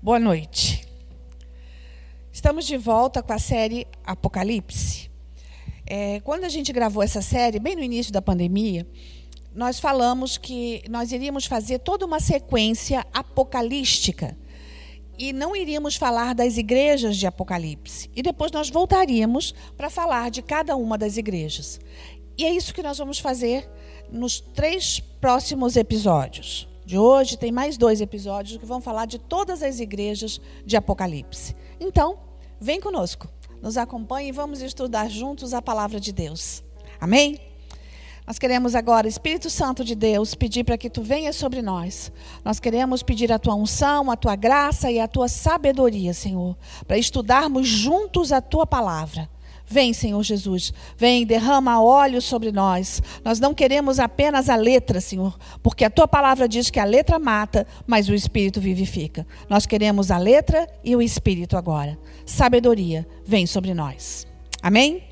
Boa noite. Estamos de volta com a série Apocalipse. É, quando a gente gravou essa série, bem no início da pandemia, nós falamos que nós iríamos fazer toda uma sequência apocalística e não iríamos falar das igrejas de Apocalipse. E depois nós voltaríamos para falar de cada uma das igrejas. E é isso que nós vamos fazer nos três próximos episódios. De hoje tem mais dois episódios que vão falar de todas as igrejas de Apocalipse. Então, vem conosco, nos acompanhe e vamos estudar juntos a palavra de Deus. Amém? Nós queremos agora, Espírito Santo de Deus, pedir para que tu venhas sobre nós. Nós queremos pedir a tua unção, a tua graça e a tua sabedoria, Senhor, para estudarmos juntos a tua palavra. Vem, Senhor Jesus, vem, derrama óleo sobre nós. Nós não queremos apenas a letra, Senhor, porque a tua palavra diz que a letra mata, mas o espírito vivifica. Nós queremos a letra e o espírito agora. Sabedoria, vem sobre nós. Amém?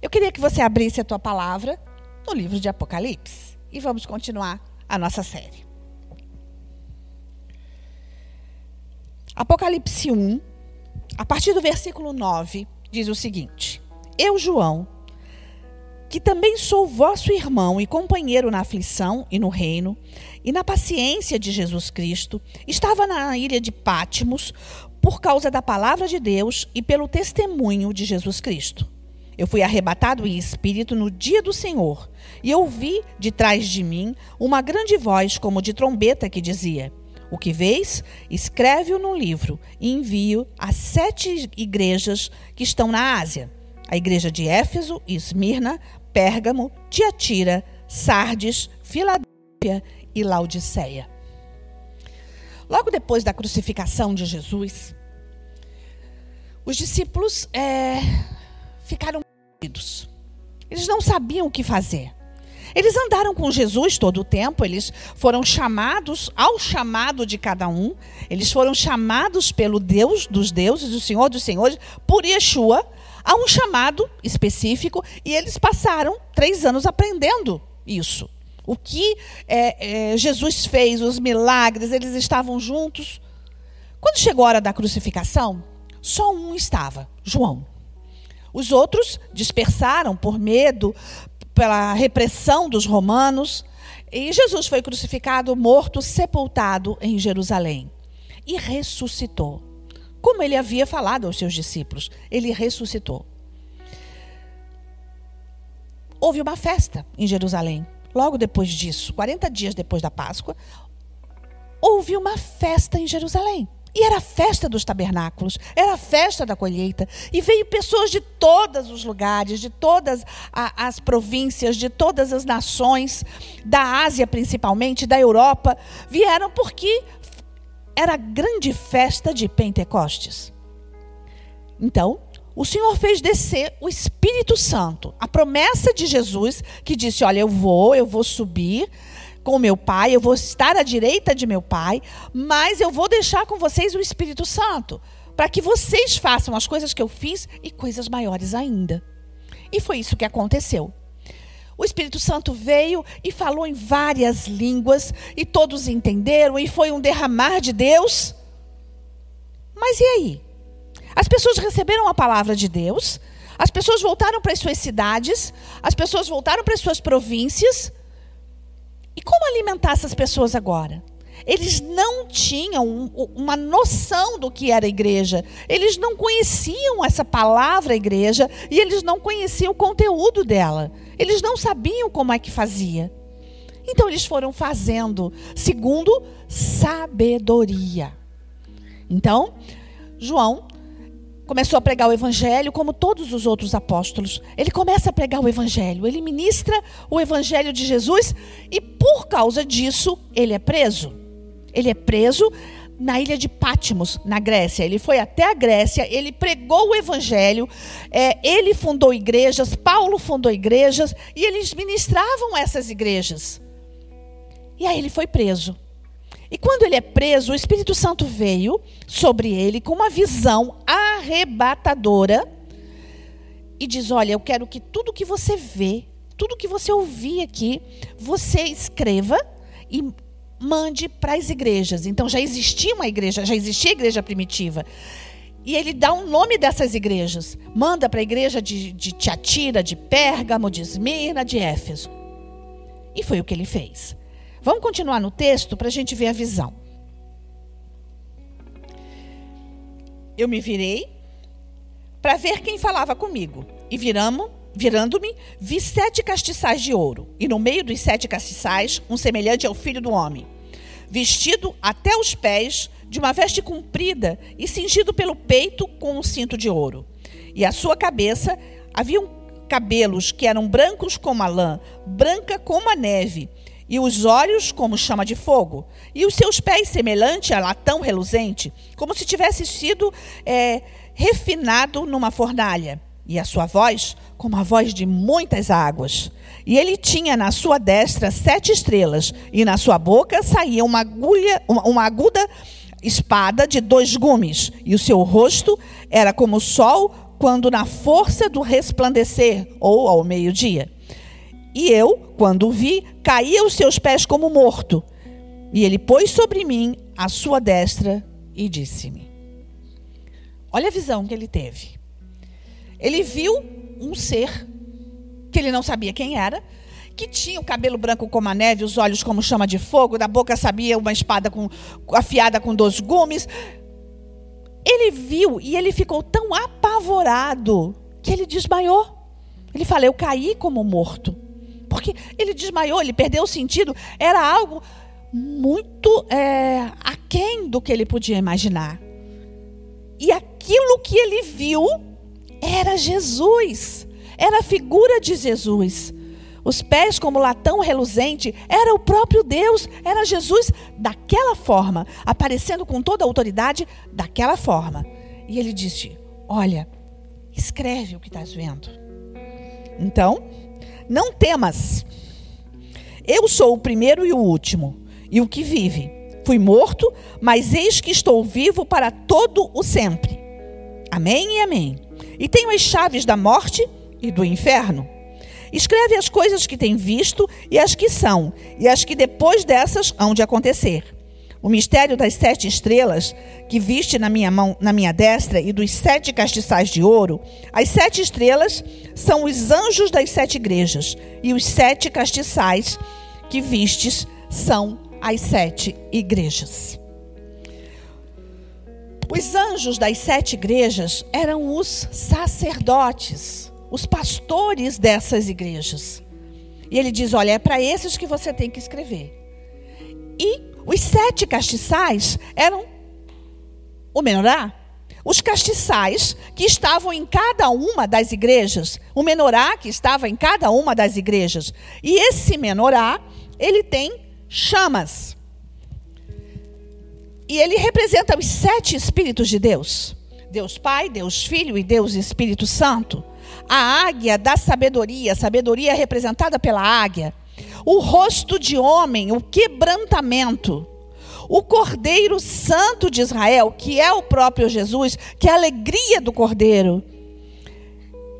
Eu queria que você abrisse a tua palavra no livro de Apocalipse. E vamos continuar a nossa série. Apocalipse 1, a partir do versículo 9, diz o seguinte: Eu, João, que também sou vosso irmão e companheiro na aflição e no reino e na paciência de Jesus Cristo, estava na ilha de Pátimos por causa da palavra de Deus e pelo testemunho de Jesus Cristo. Eu fui arrebatado em espírito no dia do Senhor, e ouvi de trás de mim uma grande voz, como de trombeta, que dizia: O que vês, escreve-o num livro e envio a sete igrejas que estão na Ásia: a igreja de Éfeso, Esmirna, Pérgamo, Tiatira, Sardes, Filadélfia e Laodiceia. Logo depois da crucificação de Jesus, os discípulos é, ficaram perdidos. Eles não sabiam o que fazer. Eles andaram com Jesus todo o tempo, eles foram chamados ao chamado de cada um, eles foram chamados pelo Deus dos deuses, o Senhor dos senhores, por Yeshua, a um chamado específico, e eles passaram três anos aprendendo isso. O que é, é, Jesus fez, os milagres, eles estavam juntos. Quando chegou a hora da crucificação, só um estava, João. Os outros dispersaram por medo, pela repressão dos romanos. E Jesus foi crucificado, morto, sepultado em Jerusalém. E ressuscitou. Como ele havia falado aos seus discípulos, ele ressuscitou. Houve uma festa em Jerusalém. Logo depois disso, 40 dias depois da Páscoa, houve uma festa em Jerusalém. E era a festa dos tabernáculos, era a festa da colheita. E veio pessoas de todos os lugares, de todas as províncias, de todas as nações, da Ásia principalmente, da Europa, vieram porque era a grande festa de Pentecostes. Então, o Senhor fez descer o Espírito Santo, a promessa de Jesus, que disse: Olha, eu vou, eu vou subir com meu Pai, eu vou estar à direita de meu Pai, mas eu vou deixar com vocês o Espírito Santo, para que vocês façam as coisas que eu fiz e coisas maiores ainda. E foi isso que aconteceu. O Espírito Santo veio e falou em várias línguas, e todos entenderam, e foi um derramar de Deus. Mas e aí? As pessoas receberam a palavra de Deus, as pessoas voltaram para as suas cidades, as pessoas voltaram para as suas províncias, e como alimentar essas pessoas agora? Eles não tinham uma noção do que era igreja. Eles não conheciam essa palavra igreja e eles não conheciam o conteúdo dela. Eles não sabiam como é que fazia. Então eles foram fazendo segundo sabedoria. Então, João começou a pregar o evangelho como todos os outros apóstolos. Ele começa a pregar o evangelho, ele ministra o evangelho de Jesus e por causa disso ele é preso. Ele é preso na ilha de Patmos, na Grécia. Ele foi até a Grécia, ele pregou o evangelho, é, ele fundou igrejas, Paulo fundou igrejas e eles ministravam essas igrejas. E aí ele foi preso. E quando ele é preso, o Espírito Santo veio sobre ele com uma visão arrebatadora e diz: Olha, eu quero que tudo que você vê, tudo que você ouvir aqui, você escreva e mande para as igrejas. Então já existia uma igreja, já existia a igreja primitiva. E ele dá um nome dessas igrejas. Manda para a igreja de, de Tiatira, de Pérgamo, de Esmirna, de Éfeso. E foi o que ele fez. Vamos continuar no texto para a gente ver a visão. Eu me virei para ver quem falava comigo. E viramos, virando-me, vi sete castiçais de ouro. E no meio dos sete castiçais, um semelhante ao filho do homem, vestido até os pés de uma veste comprida e cingido pelo peito com um cinto de ouro. E a sua cabeça haviam cabelos que eram brancos como a lã, branca como a neve, e os olhos como chama de fogo, e os seus pés semelhante a latão reluzente, como se tivesse sido é, refinado numa fornalha, e a sua voz como a voz de muitas águas. E ele tinha na sua destra sete estrelas, e na sua boca saía uma, agulha, uma, uma aguda espada de dois gumes, e o seu rosto era como o sol quando na força do resplandecer, ou ao meio-dia. E eu, quando o vi, caí aos seus pés como morto. E ele pôs sobre mim a sua destra e disse-me: Olha a visão que ele teve. Ele viu um ser que ele não sabia quem era, que tinha o cabelo branco como a neve, os olhos como chama de fogo, da boca sabia uma espada com, afiada com dois gumes. Ele viu e ele ficou tão apavorado que ele desmaiou. Ele falou: Eu caí como morto. Porque ele desmaiou, ele perdeu o sentido. Era algo muito é, aquém do que ele podia imaginar. E aquilo que ele viu era Jesus. Era a figura de Jesus. Os pés como latão reluzente, era o próprio Deus, era Jesus daquela forma, aparecendo com toda a autoridade daquela forma. E ele disse: Olha, escreve o que estás vendo. Então, não temas. Eu sou o primeiro e o último, e o que vive. Fui morto, mas eis que estou vivo para todo o sempre. Amém e amém. E tenho as chaves da morte e do inferno. Escreve as coisas que tem visto e as que são, e as que depois dessas hão de acontecer. O mistério das sete estrelas que viste na minha mão, na minha destra, e dos sete castiçais de ouro. As sete estrelas são os anjos das sete igrejas, e os sete castiçais que vistes são as sete igrejas. Os anjos das sete igrejas eram os sacerdotes os pastores dessas igrejas. E ele diz: Olha, é para esses que você tem que escrever. E os sete castiçais eram o menorá. Os castiçais que estavam em cada uma das igrejas, o menorá que estava em cada uma das igrejas. E esse menorá, ele tem chamas. E ele representa os sete Espíritos de Deus: Deus Pai, Deus Filho e Deus Espírito Santo a águia da sabedoria, sabedoria representada pela águia, o rosto de homem, o quebrantamento, o Cordeiro Santo de Israel, que é o próprio Jesus, que é a alegria do Cordeiro,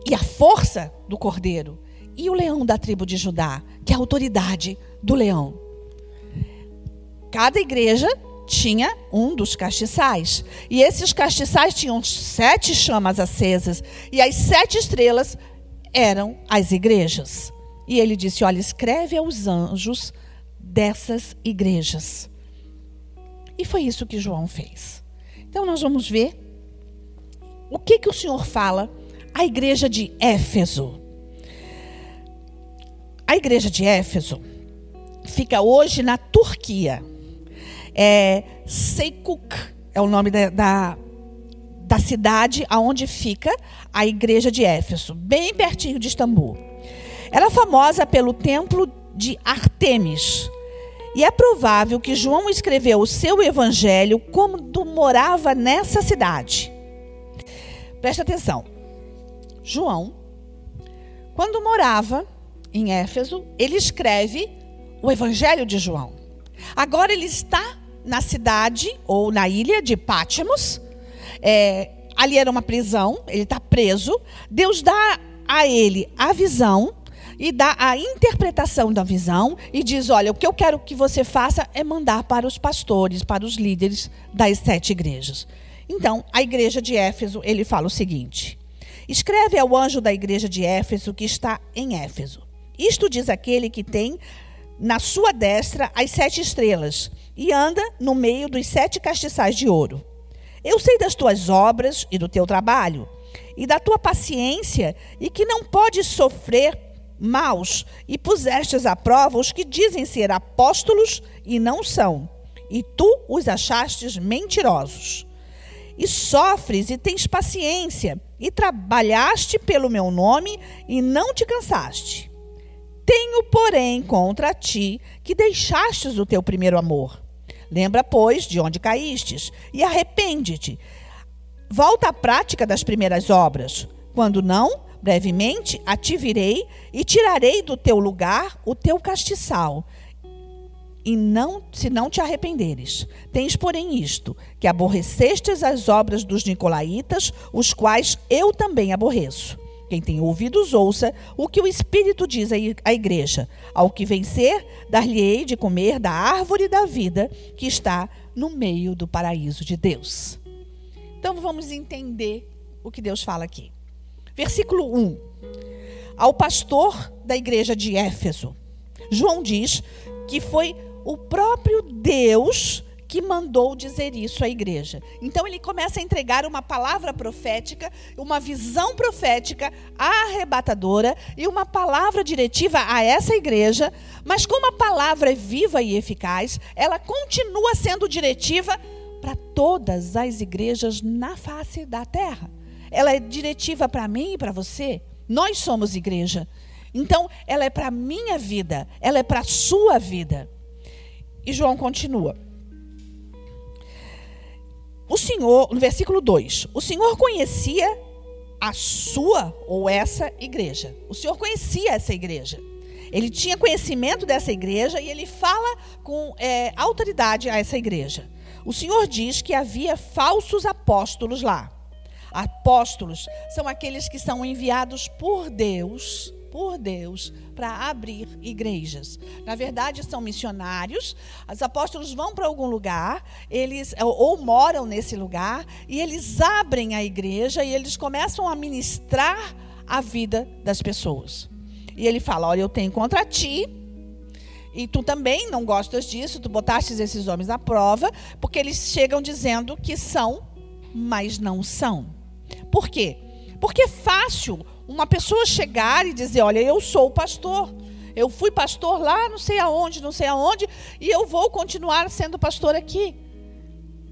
e a força do Cordeiro, e o leão da tribo de Judá, que é a autoridade do leão. Cada igreja tinha um dos castiçais. E esses castiçais tinham sete chamas acesas. E as sete estrelas eram as igrejas. E ele disse: Olha, escreve aos anjos dessas igrejas. E foi isso que João fez. Então nós vamos ver o que, que o Senhor fala à igreja de Éfeso. A igreja de Éfeso fica hoje na Turquia. É, Seikuk é o nome da, da, da cidade aonde fica a igreja de Éfeso, bem pertinho de Istambul. Era famosa pelo templo de Artemis. E é provável que João escreveu o seu evangelho quando morava nessa cidade. Presta atenção. João, quando morava em Éfeso, ele escreve o evangelho de João. Agora ele está na cidade ou na ilha de Pátimos. É, ali era uma prisão, ele está preso. Deus dá a ele a visão e dá a interpretação da visão e diz: Olha, o que eu quero que você faça é mandar para os pastores, para os líderes das sete igrejas. Então, a igreja de Éfeso, ele fala o seguinte: Escreve ao anjo da igreja de Éfeso que está em Éfeso. Isto diz aquele que tem na sua destra as sete estrelas e anda no meio dos sete castiçais de ouro. Eu sei das tuas obras e do teu trabalho, e da tua paciência, e que não podes sofrer maus, e pusestes à prova os que dizem ser apóstolos e não são, e tu os achastes mentirosos. E sofres e tens paciência, e trabalhaste pelo meu nome e não te cansaste. Tenho, porém, contra ti que deixastes o teu primeiro amor. Lembra, pois, de onde caístes, e arrepende-te. Volta à prática das primeiras obras. Quando não, brevemente ativirei e tirarei do teu lugar o teu castiçal. E não, se não te arrependeres. Tens, porém, isto: que aborrecestes as obras dos nicolaítas, os quais eu também aborreço. Quem tem ouvidos, ouça o que o Espírito diz à igreja. Ao que vencer, dar-lhe-ei de comer da árvore da vida que está no meio do paraíso de Deus. Então vamos entender o que Deus fala aqui. Versículo 1. Ao pastor da igreja de Éfeso, João diz que foi o próprio Deus que mandou dizer isso à igreja. Então ele começa a entregar uma palavra profética, uma visão profética arrebatadora e uma palavra diretiva a essa igreja, mas como a palavra é viva e eficaz, ela continua sendo diretiva para todas as igrejas na face da terra. Ela é diretiva para mim e para você. Nós somos igreja. Então, ela é para a minha vida, ela é para a sua vida. E João continua. O Senhor, no versículo 2, o Senhor conhecia a sua ou essa igreja. O Senhor conhecia essa igreja. Ele tinha conhecimento dessa igreja e ele fala com é, autoridade a essa igreja. O Senhor diz que havia falsos apóstolos lá. Apóstolos são aqueles que são enviados por Deus por Deus para abrir igrejas. Na verdade, são missionários. Os apóstolos vão para algum lugar, eles ou, ou moram nesse lugar e eles abrem a igreja e eles começam a ministrar a vida das pessoas. E ele fala: Olha, eu tenho contra ti, e tu também não gostas disso, tu botastes esses homens à prova, porque eles chegam dizendo que são, mas não são. Por quê? Porque é fácil uma pessoa chegar e dizer: Olha, eu sou pastor. Eu fui pastor lá, não sei aonde, não sei aonde, e eu vou continuar sendo pastor aqui.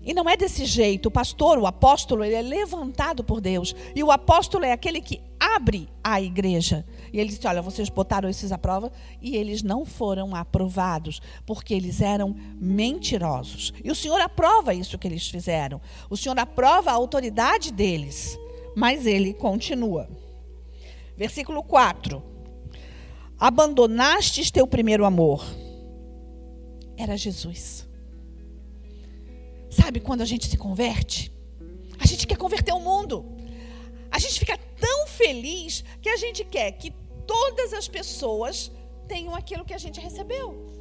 E não é desse jeito. O pastor, o apóstolo, ele é levantado por Deus. E o apóstolo é aquele que abre a igreja. E ele disse: Olha, vocês botaram esses à prova e eles não foram aprovados, porque eles eram mentirosos. E o Senhor aprova isso que eles fizeram. O Senhor aprova a autoridade deles. Mas ele continua. Versículo 4. Abandonastes teu primeiro amor. Era Jesus. Sabe quando a gente se converte? A gente quer converter o mundo. A gente fica tão feliz que a gente quer que todas as pessoas tenham aquilo que a gente recebeu.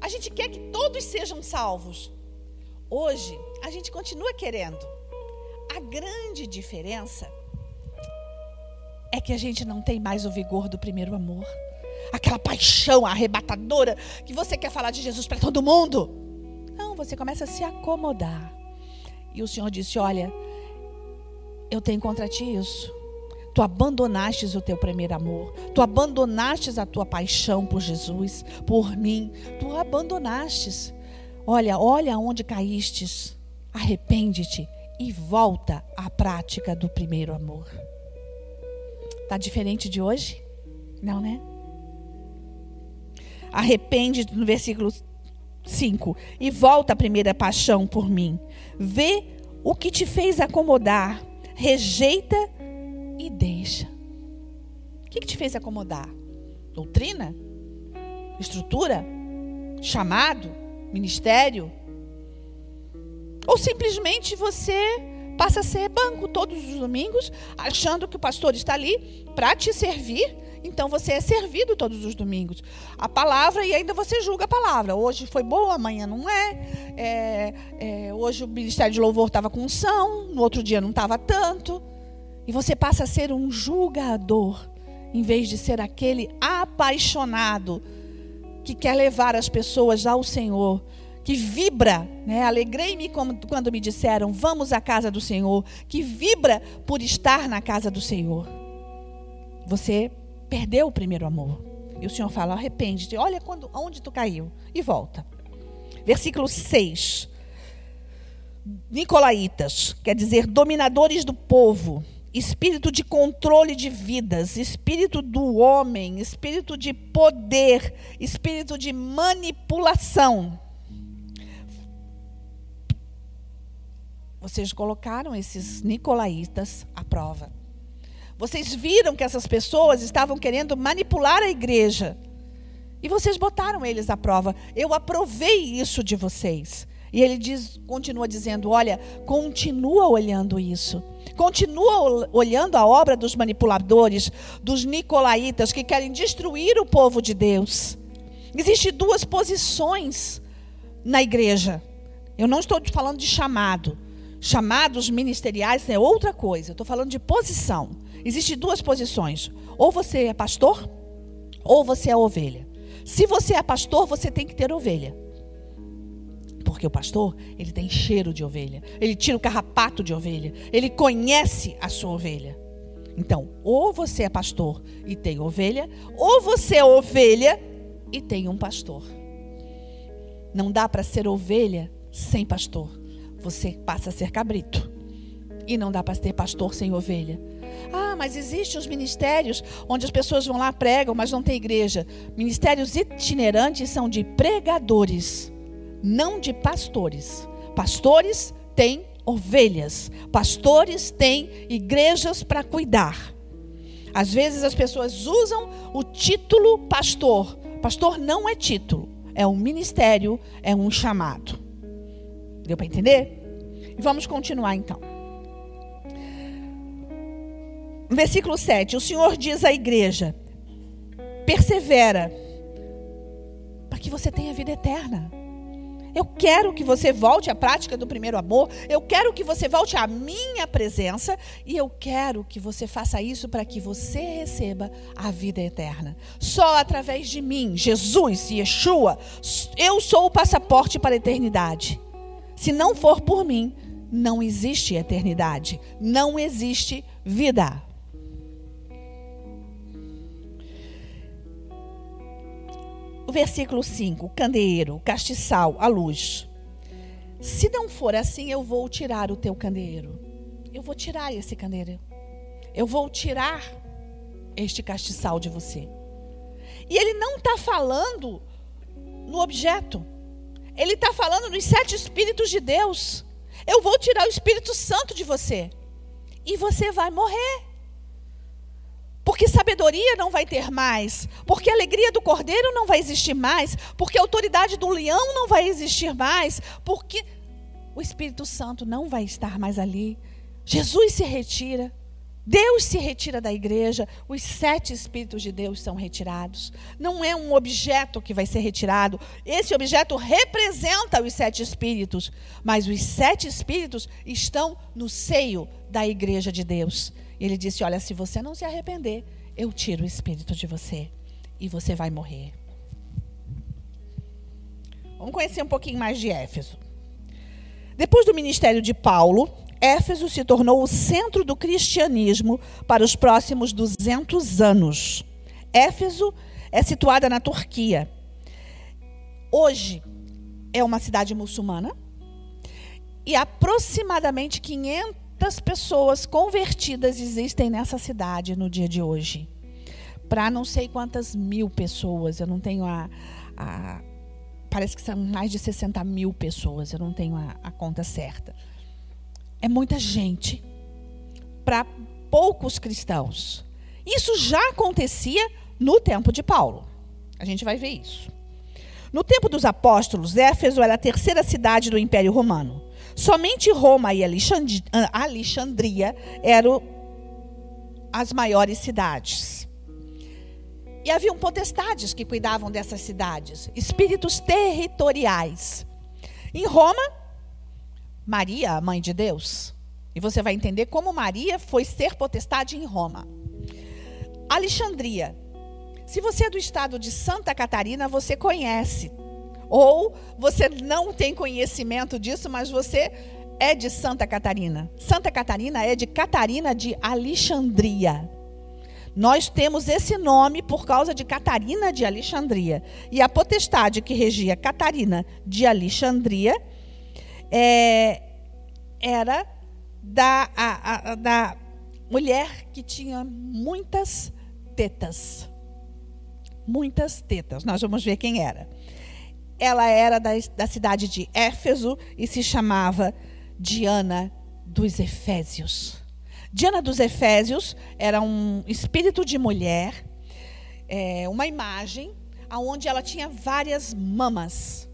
A gente quer que todos sejam salvos. Hoje, a gente continua querendo. A grande diferença é que a gente não tem mais o vigor do primeiro amor. Aquela paixão arrebatadora que você quer falar de Jesus para todo mundo. Não, você começa a se acomodar. E o Senhor disse: Olha, eu tenho contra ti isso. Tu abandonastes o teu primeiro amor. Tu abandonastes a tua paixão por Jesus, por mim. Tu abandonastes. Olha, olha onde caístes. Arrepende-te e volta à prática do primeiro amor. Está diferente de hoje? Não, né? Arrepende no versículo 5 e volta à primeira paixão por mim. Vê o que te fez acomodar, rejeita e deixa. O que, que te fez acomodar? Doutrina? Estrutura? Chamado? Ministério? Ou simplesmente você passa a ser banco todos os domingos, achando que o pastor está ali para te servir Então você é servido todos os domingos. A palavra e ainda você julga a palavra. Hoje foi boa, amanhã não é. é, é hoje o Ministério de Louvor estava com unção, no outro dia não estava tanto. E você passa a ser um julgador, em vez de ser aquele apaixonado que quer levar as pessoas ao Senhor, que vibra, né? Alegrei-me quando me disseram, vamos à casa do Senhor, que vibra por estar na casa do Senhor. Você perdeu o primeiro amor. E o Senhor fala: arrepende-te, olha quando, onde tu caiu e volta. Versículo 6. Nicolaítas, quer dizer, dominadores do povo, espírito de controle de vidas, espírito do homem, espírito de poder, espírito de manipulação. Vocês colocaram esses nicolaítas à prova. Vocês viram que essas pessoas estavam querendo manipular a igreja. E vocês botaram eles à prova. Eu aprovei isso de vocês. E ele diz, continua dizendo: olha, continua olhando isso. Continua olhando a obra dos manipuladores, dos nicolaítas que querem destruir o povo de Deus. Existem duas posições na igreja. Eu não estou falando de chamado. Chamados ministeriais é outra coisa. Estou falando de posição. Existem duas posições. Ou você é pastor, ou você é ovelha. Se você é pastor, você tem que ter ovelha. Porque o pastor, ele tem cheiro de ovelha. Ele tira o carrapato de ovelha. Ele conhece a sua ovelha. Então, ou você é pastor e tem ovelha, ou você é ovelha e tem um pastor. Não dá para ser ovelha sem pastor. Você passa a ser cabrito. E não dá para ter pastor sem ovelha. Ah, mas existem os ministérios onde as pessoas vão lá pregam, mas não tem igreja. Ministérios itinerantes são de pregadores, não de pastores. Pastores têm ovelhas, pastores têm igrejas para cuidar. Às vezes as pessoas usam o título pastor. Pastor não é título, é um ministério, é um chamado. Deu para entender? E vamos continuar então. Versículo 7: O Senhor diz à igreja: persevera, para que você tenha vida eterna. Eu quero que você volte à prática do primeiro amor. Eu quero que você volte à minha presença. E eu quero que você faça isso para que você receba a vida eterna. Só através de mim, Jesus, Yeshua, eu sou o passaporte para a eternidade. Se não for por mim, não existe eternidade. Não existe vida. Versículo 5: candeeiro, castiçal, a luz. Se não for assim, eu vou tirar o teu candeeiro. Eu vou tirar esse candeeiro. Eu vou tirar este castiçal de você. E ele não está falando no objeto. Ele está falando nos sete Espíritos de Deus. Eu vou tirar o Espírito Santo de você. E você vai morrer. Porque sabedoria não vai ter mais, porque a alegria do cordeiro não vai existir mais, porque autoridade do leão não vai existir mais, porque o Espírito Santo não vai estar mais ali. Jesus se retira, Deus se retira da igreja, os sete Espíritos de Deus são retirados. Não é um objeto que vai ser retirado, esse objeto representa os sete Espíritos, mas os sete Espíritos estão no seio da igreja de Deus. Ele disse: Olha, se você não se arrepender, eu tiro o espírito de você e você vai morrer. Vamos conhecer um pouquinho mais de Éfeso. Depois do ministério de Paulo, Éfeso se tornou o centro do cristianismo para os próximos 200 anos. Éfeso é situada na Turquia. Hoje é uma cidade muçulmana e aproximadamente 500 quantas pessoas convertidas existem nessa cidade no dia de hoje? Para não sei quantas mil pessoas, eu não tenho a, a, Parece que são mais de 60 mil pessoas, eu não tenho a, a conta certa. É muita gente para poucos cristãos. Isso já acontecia no tempo de Paulo. A gente vai ver isso. No tempo dos apóstolos, Éfeso era a terceira cidade do Império Romano. Somente Roma e Alexandria eram as maiores cidades. E haviam potestades que cuidavam dessas cidades, espíritos territoriais. Em Roma, Maria, a mãe de Deus. E você vai entender como Maria foi ser potestade em Roma. Alexandria. Se você é do estado de Santa Catarina, você conhece. Ou você não tem conhecimento disso, mas você é de Santa Catarina. Santa Catarina é de Catarina de Alexandria. Nós temos esse nome por causa de Catarina de Alexandria. E a potestade que regia Catarina de Alexandria é, era da, a, a, da mulher que tinha muitas tetas. Muitas tetas. Nós vamos ver quem era. Ela era da, da cidade de Éfeso e se chamava Diana dos Efésios. Diana dos Efésios era um espírito de mulher, é, uma imagem onde ela tinha várias mamas.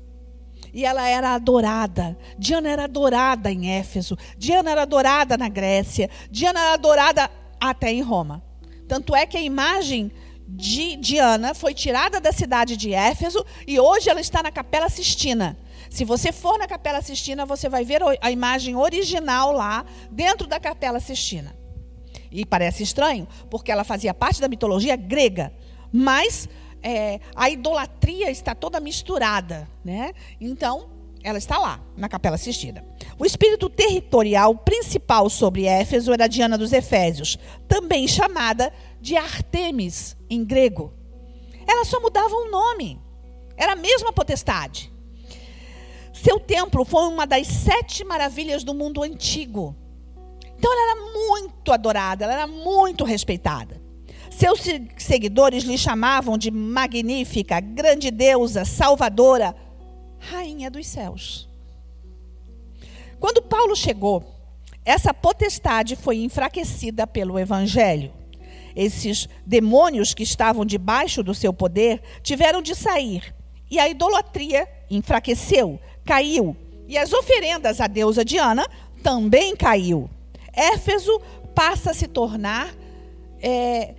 E ela era adorada. Diana era adorada em Éfeso. Diana era adorada na Grécia. Diana era adorada até em Roma. Tanto é que a imagem de Diana foi tirada da cidade de Éfeso e hoje ela está na Capela Sistina. Se você for na Capela Sistina, você vai ver a imagem original lá, dentro da Capela Sistina. E parece estranho, porque ela fazia parte da mitologia grega. Mas é, a idolatria está toda misturada. Né? Então, ela está lá, na Capela Sistina. O espírito territorial principal sobre Éfeso era Diana dos Efésios, também chamada de Artemis em grego. Ela só mudava o nome. Era a mesma potestade. Seu templo foi uma das sete maravilhas do mundo antigo. Então ela era muito adorada, ela era muito respeitada. Seus seguidores lhe chamavam de magnífica, grande deusa, salvadora, rainha dos céus. Quando Paulo chegou, essa potestade foi enfraquecida pelo evangelho. Esses demônios que estavam debaixo do seu poder tiveram de sair, e a idolatria enfraqueceu, caiu. E as oferendas à deusa Diana também caiu. Éfeso passa a se tornar é,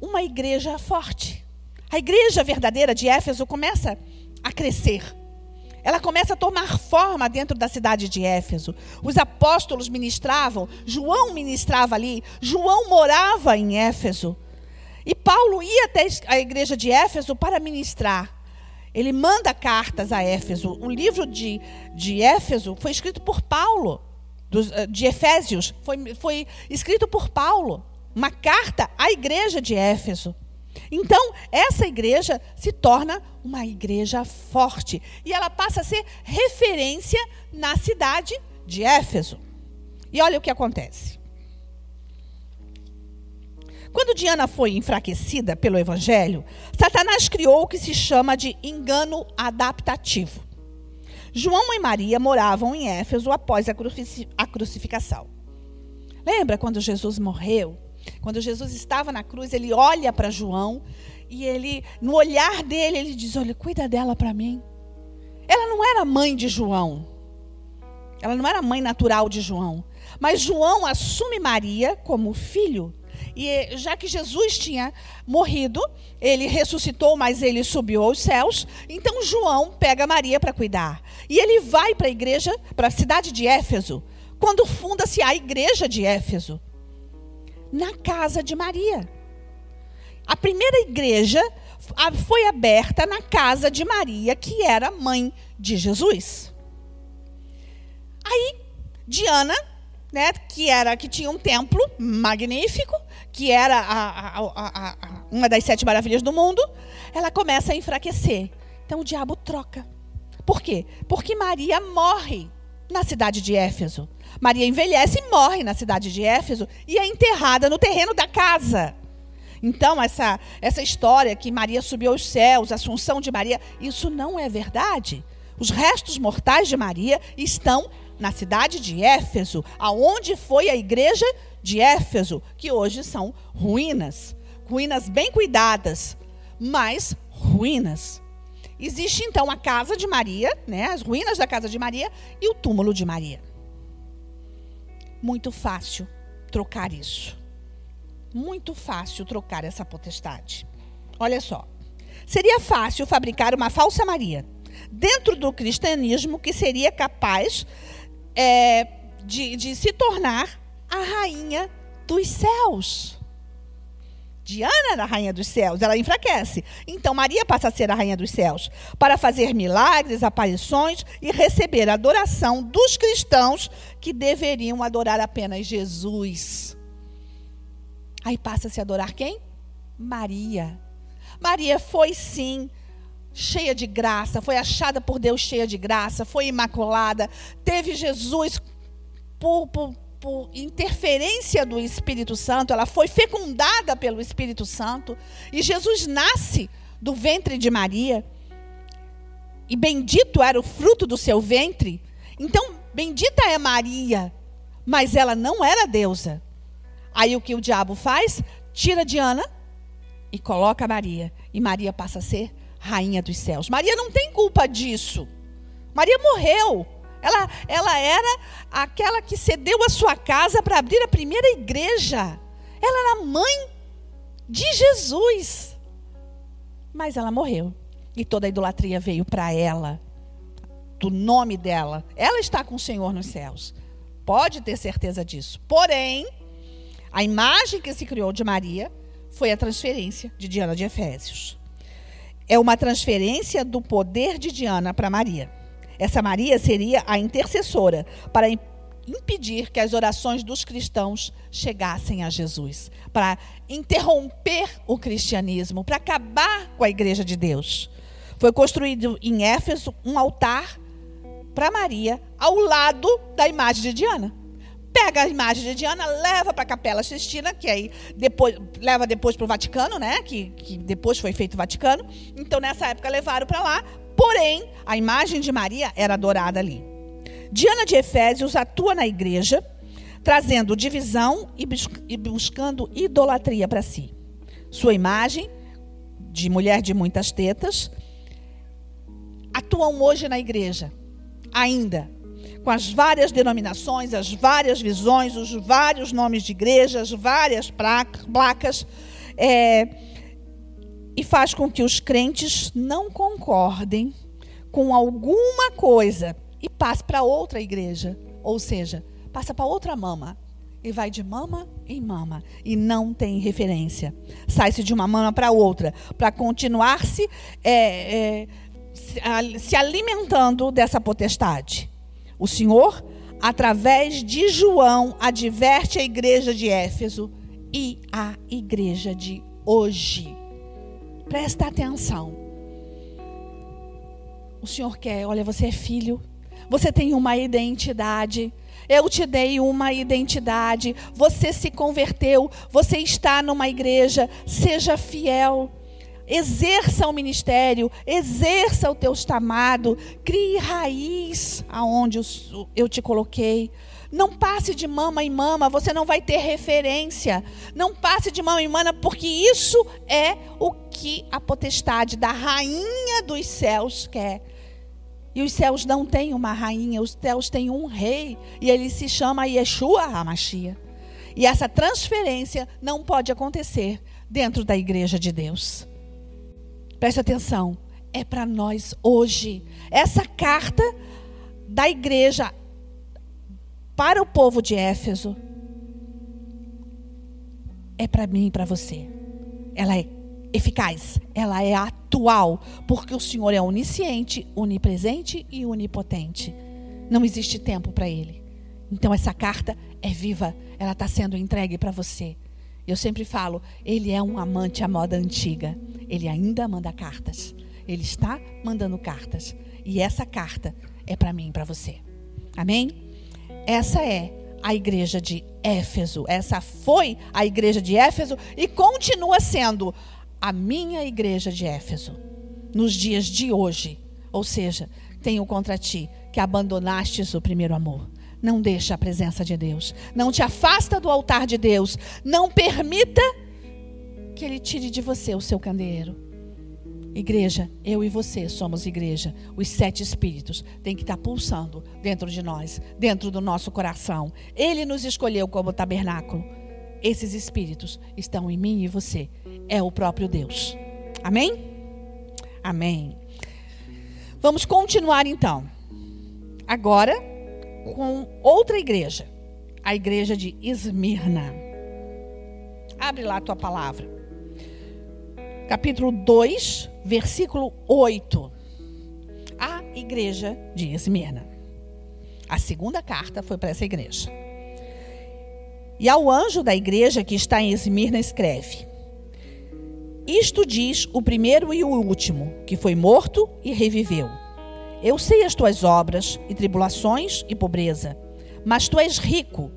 uma igreja forte. A igreja verdadeira de Éfeso começa a crescer. Ela começa a tomar forma dentro da cidade de Éfeso. Os apóstolos ministravam, João ministrava ali, João morava em Éfeso. E Paulo ia até a igreja de Éfeso para ministrar. Ele manda cartas a Éfeso. O livro de, de Éfeso foi escrito por Paulo, eh, de Efésios, foi, foi escrito por Paulo. Uma carta à igreja de Éfeso. Então, essa igreja se torna uma igreja forte. E ela passa a ser referência na cidade de Éfeso. E olha o que acontece. Quando Diana foi enfraquecida pelo evangelho, Satanás criou o que se chama de engano adaptativo. João e Maria moravam em Éfeso após a crucificação. Lembra quando Jesus morreu? Quando Jesus estava na cruz, ele olha para João e ele, no olhar dele, ele diz: Olha, cuida dela para mim. Ela não era mãe de João. Ela não era mãe natural de João. Mas João assume Maria como filho e já que Jesus tinha morrido, ele ressuscitou, mas ele subiu aos céus. Então João pega Maria para cuidar. E ele vai para a igreja, para a cidade de Éfeso, quando funda-se a igreja de Éfeso, na casa de Maria. A primeira igreja foi aberta na casa de Maria, que era mãe de Jesus. Aí Diana né, que era que tinha um templo magnífico, que era a, a, a, uma das sete maravilhas do mundo, ela começa a enfraquecer. Então o diabo troca. Por quê? Porque Maria morre na cidade de Éfeso. Maria envelhece e morre na cidade de Éfeso e é enterrada no terreno da casa. Então, essa, essa história que Maria subiu aos céus, a assunção de Maria, isso não é verdade. Os restos mortais de Maria estão na cidade de Éfeso, aonde foi a igreja de Éfeso, que hoje são ruínas, ruínas bem cuidadas, mas ruínas. Existe então a casa de Maria, né, as ruínas da casa de Maria e o túmulo de Maria. Muito fácil trocar isso. Muito fácil trocar essa potestade. Olha só. Seria fácil fabricar uma falsa Maria dentro do cristianismo que seria capaz é, de, de se tornar a rainha dos céus. Diana era a rainha dos céus, ela enfraquece. Então Maria passa a ser a rainha dos céus, para fazer milagres, aparições e receber a adoração dos cristãos que deveriam adorar apenas Jesus. Aí passa a se adorar quem? Maria. Maria foi sim cheia de graça, foi achada por Deus cheia de graça, foi imaculada, teve Jesus por, por, por, interferência do Espírito Santo, ela foi fecundada pelo Espírito Santo, e Jesus nasce do ventre de Maria, e bendito era o fruto do seu ventre. Então, bendita é Maria, mas ela não era deusa. Aí o que o diabo faz? Tira Diana e coloca Maria, e Maria passa a ser rainha dos céus. Maria não tem culpa disso. Maria morreu. Ela, ela era aquela que cedeu a sua casa para abrir a primeira igreja. Ela era mãe de Jesus. Mas ela morreu. E toda a idolatria veio para ela, do nome dela. Ela está com o Senhor nos céus. Pode ter certeza disso. Porém, a imagem que se criou de Maria foi a transferência de Diana de Efésios é uma transferência do poder de Diana para Maria. Essa Maria seria a intercessora para impedir que as orações dos cristãos chegassem a Jesus, para interromper o cristianismo, para acabar com a igreja de Deus. Foi construído em Éfeso um altar para Maria ao lado da imagem de Diana pega a imagem de Diana, leva para a Capela Sistina, que aí depois leva depois para o Vaticano, né? Que, que depois foi feito o Vaticano. Então nessa época levaram para lá. Porém, a imagem de Maria era adorada ali. Diana de Efésios atua na igreja, trazendo divisão e, bus e buscando idolatria para si. Sua imagem de mulher de muitas tetas atuam hoje na igreja, ainda com as várias denominações, as várias visões, os vários nomes de igrejas, várias placas, é, e faz com que os crentes não concordem com alguma coisa e passe para outra igreja, ou seja, passa para outra mama e vai de mama em mama e não tem referência. Sai-se de uma mama para outra para continuar-se é, é, se alimentando dessa potestade. O Senhor, através de João, adverte a igreja de Éfeso e a igreja de hoje. Presta atenção. O Senhor quer, olha, você é filho, você tem uma identidade. Eu te dei uma identidade. Você se converteu, você está numa igreja. Seja fiel. Exerça o ministério, exerça o teu chamado, crie raiz aonde eu te coloquei. Não passe de mama em mama, você não vai ter referência. Não passe de mama em mama, porque isso é o que a potestade da rainha dos céus quer. E os céus não têm uma rainha, os céus têm um rei, e ele se chama Yeshua HaMashiach. E essa transferência não pode acontecer dentro da igreja de Deus. Preste atenção, é para nós hoje. Essa carta da igreja para o povo de Éfeso é para mim e para você. Ela é eficaz, ela é atual, porque o Senhor é onisciente, onipresente e onipotente. Não existe tempo para ele. Então essa carta é viva, ela está sendo entregue para você. Eu sempre falo, ele é um amante à moda antiga. Ele ainda manda cartas. Ele está mandando cartas. E essa carta é para mim e para você. Amém? Essa é a igreja de Éfeso. Essa foi a igreja de Éfeso e continua sendo a minha igreja de Éfeso nos dias de hoje. Ou seja, tenho contra ti que abandonastes o primeiro amor. Não deixa a presença de Deus. Não te afasta do altar de Deus. Não permita que Ele tire de você o seu candeeiro. Igreja, eu e você somos igreja. Os sete espíritos têm que estar pulsando dentro de nós, dentro do nosso coração. Ele nos escolheu como tabernáculo. Esses espíritos estão em mim e você. É o próprio Deus. Amém? Amém. Vamos continuar então. Agora com outra igreja, a igreja de Esmirna. Abre lá a tua palavra. Capítulo 2, versículo 8. A igreja de Esmirna. A segunda carta foi para essa igreja. E ao anjo da igreja que está em Esmirna escreve: Isto diz o primeiro e o último, que foi morto e reviveu. Eu sei as tuas obras, e tribulações e pobreza, mas tu és rico.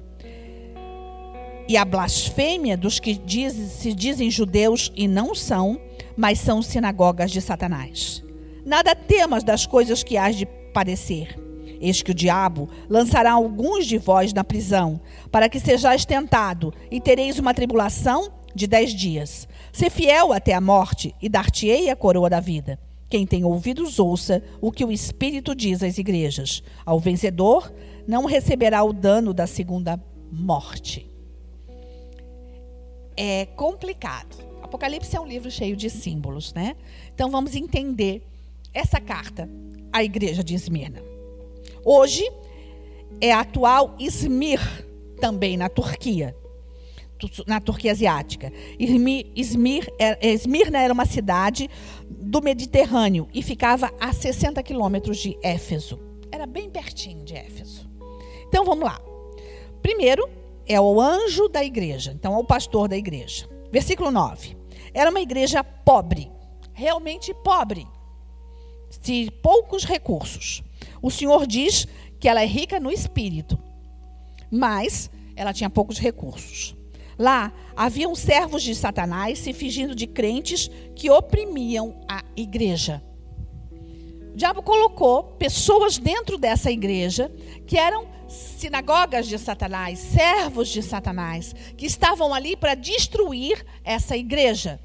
E a blasfêmia dos que diz, se dizem judeus e não são, mas são sinagogas de Satanás. Nada temas das coisas que hás de padecer Eis que o diabo lançará alguns de vós na prisão, para que sejais tentado, e tereis uma tribulação de dez dias. Se fiel até a morte, e dar-te-ei a coroa da vida. Quem tem ouvidos, ouça o que o Espírito diz às igrejas. Ao vencedor, não receberá o dano da segunda morte. É complicado. Apocalipse é um livro cheio de símbolos, né? Então vamos entender essa carta à igreja de Esmirna. Hoje é a atual Izmir, também na Turquia, na Turquia asiática. Izmir, Esmirna era uma cidade do Mediterrâneo e ficava a 60 quilômetros de Éfeso. Era bem pertinho de Éfeso. Então vamos lá. Primeiro é o anjo da igreja, então é o pastor da igreja. Versículo 9. Era uma igreja pobre, realmente pobre, de poucos recursos. O Senhor diz que ela é rica no espírito, mas ela tinha poucos recursos. Lá haviam servos de Satanás se fingindo de crentes que oprimiam a igreja. O diabo colocou pessoas dentro dessa igreja que eram sinagogas de Satanás, servos de Satanás, que estavam ali para destruir essa igreja.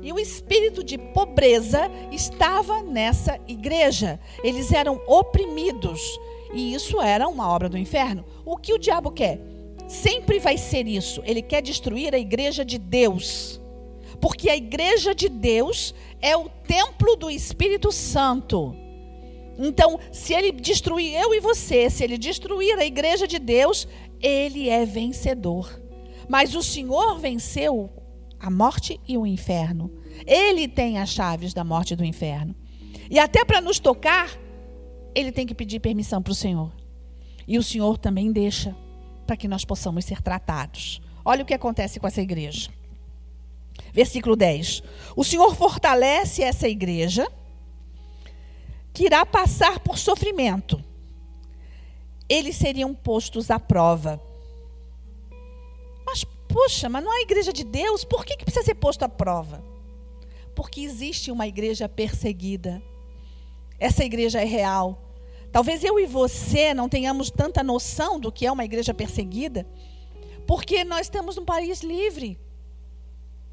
E o espírito de pobreza estava nessa igreja. Eles eram oprimidos. E isso era uma obra do inferno. O que o diabo quer? Sempre vai ser isso. Ele quer destruir a igreja de Deus. Porque a igreja de Deus é o templo do Espírito Santo. Então, se ele destruir eu e você, se ele destruir a igreja de Deus, ele é vencedor. Mas o Senhor venceu a morte e o inferno. Ele tem as chaves da morte e do inferno. E até para nos tocar, ele tem que pedir permissão para o Senhor. E o Senhor também deixa para que nós possamos ser tratados. Olha o que acontece com essa igreja. Versículo 10. O Senhor fortalece essa igreja que irá passar por sofrimento. Eles seriam postos à prova. Mas Poxa, mas não é a igreja de Deus? Por que, que precisa ser posto à prova? Porque existe uma igreja perseguida. Essa igreja é real. Talvez eu e você não tenhamos tanta noção do que é uma igreja perseguida, porque nós estamos num país livre.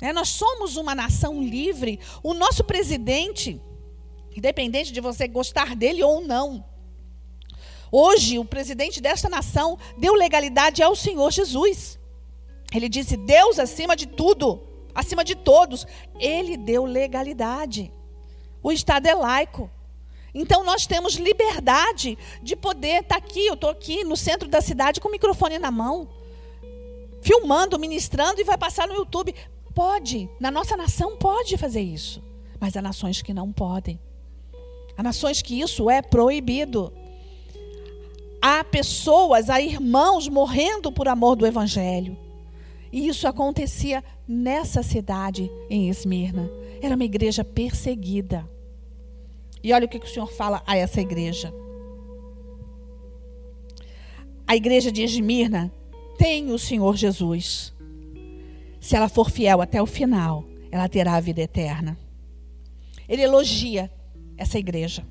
É, nós somos uma nação livre. O nosso presidente, independente de você gostar dele ou não, hoje o presidente desta nação deu legalidade ao Senhor Jesus. Ele disse: Deus acima de tudo, acima de todos. Ele deu legalidade. O Estado é laico. Então nós temos liberdade de poder estar tá aqui. Eu estou aqui no centro da cidade com o microfone na mão, filmando, ministrando e vai passar no YouTube. Pode, na nossa nação pode fazer isso, mas há nações que não podem. Há nações que isso é proibido. Há pessoas, há irmãos morrendo por amor do Evangelho. E isso acontecia nessa cidade, em Esmirna. Era uma igreja perseguida. E olha o que o Senhor fala a essa igreja. A igreja de Esmirna tem o Senhor Jesus. Se ela for fiel até o final, ela terá a vida eterna. Ele elogia essa igreja.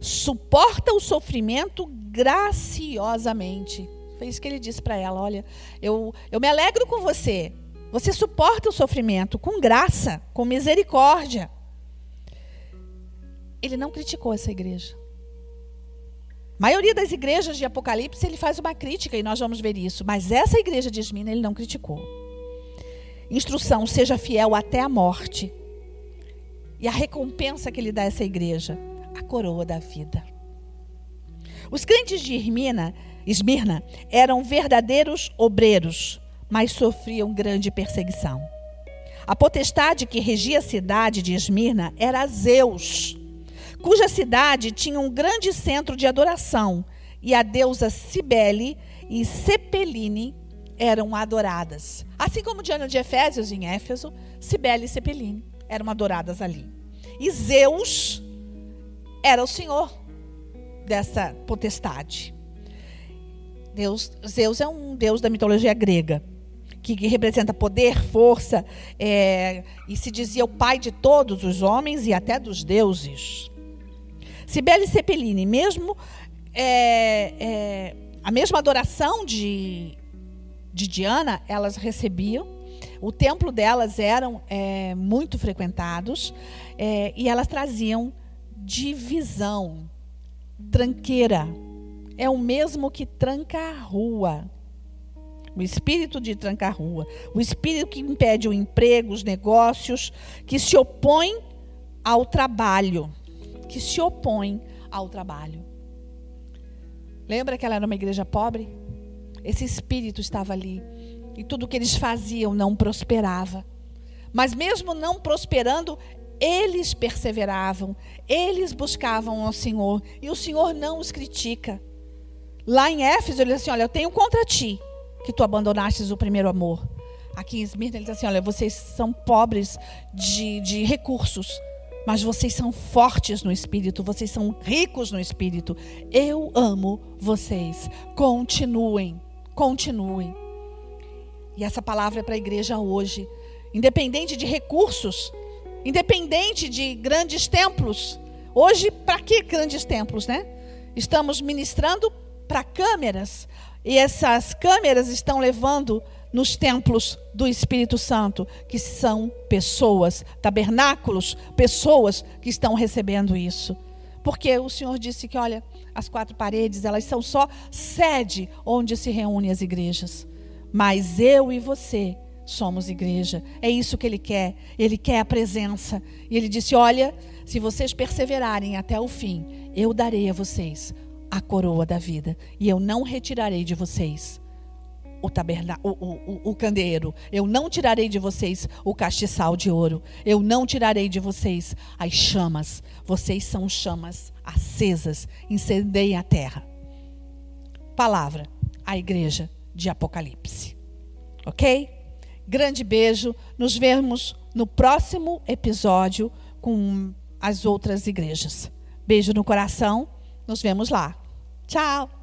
Suporta o sofrimento graciosamente. Foi isso que ele disse para ela: Olha, eu, eu me alegro com você. Você suporta o sofrimento com graça, com misericórdia. Ele não criticou essa igreja. A maioria das igrejas de Apocalipse ele faz uma crítica e nós vamos ver isso. Mas essa igreja de Esmina ele não criticou. Instrução: seja fiel até a morte. E a recompensa que ele dá a essa igreja? A coroa da vida. Os crentes de Irmina, Esmirna eram verdadeiros obreiros, mas sofriam grande perseguição. A potestade que regia a cidade de Esmirna era Zeus, cuja cidade tinha um grande centro de adoração, e a deusa Cibele e Cepeline eram adoradas. Assim como Diana de Efésios em Éfeso, Cibele e Cepeline eram adoradas ali. E Zeus era o senhor dessa potestade. Deus, Zeus é um deus da mitologia grega que, representa poder, força, é, e se dizia o pai de todos os homens e até dos deuses. Cibele Cepelini, mesmo é, é, a mesma adoração de, de Diana, elas recebiam. O templo delas eram é, muito frequentados é, e elas traziam divisão, tranqueira. É o mesmo que tranca a rua. O espírito de tranca-rua. O espírito que impede o emprego, os negócios, que se opõe ao trabalho. Que se opõe ao trabalho. Lembra que ela era uma igreja pobre? Esse espírito estava ali. E tudo que eles faziam não prosperava. Mas mesmo não prosperando, eles perseveravam, eles buscavam ao Senhor. E o Senhor não os critica. Lá em Éfeso, ele diz assim: Olha, eu tenho contra ti que tu abandonastes o primeiro amor. Aqui em Esmirna ele diz assim: olha, vocês são pobres de, de recursos, mas vocês são fortes no espírito, vocês são ricos no espírito. Eu amo vocês. Continuem, continuem. E essa palavra é para a igreja hoje. Independente de recursos, independente de grandes templos. Hoje, para que grandes templos, né? Estamos ministrando para câmeras, e essas câmeras estão levando nos templos do Espírito Santo, que são pessoas, tabernáculos, pessoas que estão recebendo isso. Porque o Senhor disse que, olha, as quatro paredes, elas são só sede onde se reúnem as igrejas. Mas eu e você somos igreja. É isso que ele quer. Ele quer a presença. E ele disse: Olha, se vocês perseverarem até o fim, eu darei a vocês a coroa da vida, e eu não retirarei de vocês o, taberna, o, o, o, candeeiro, eu não tirarei de vocês o castiçal de ouro, eu não tirarei de vocês as chamas, vocês são chamas acesas, incendeiem a terra. Palavra, a igreja de Apocalipse. Ok? Grande beijo, nos vemos no próximo episódio com as outras igrejas. Beijo no coração, nos vemos lá. Tchau!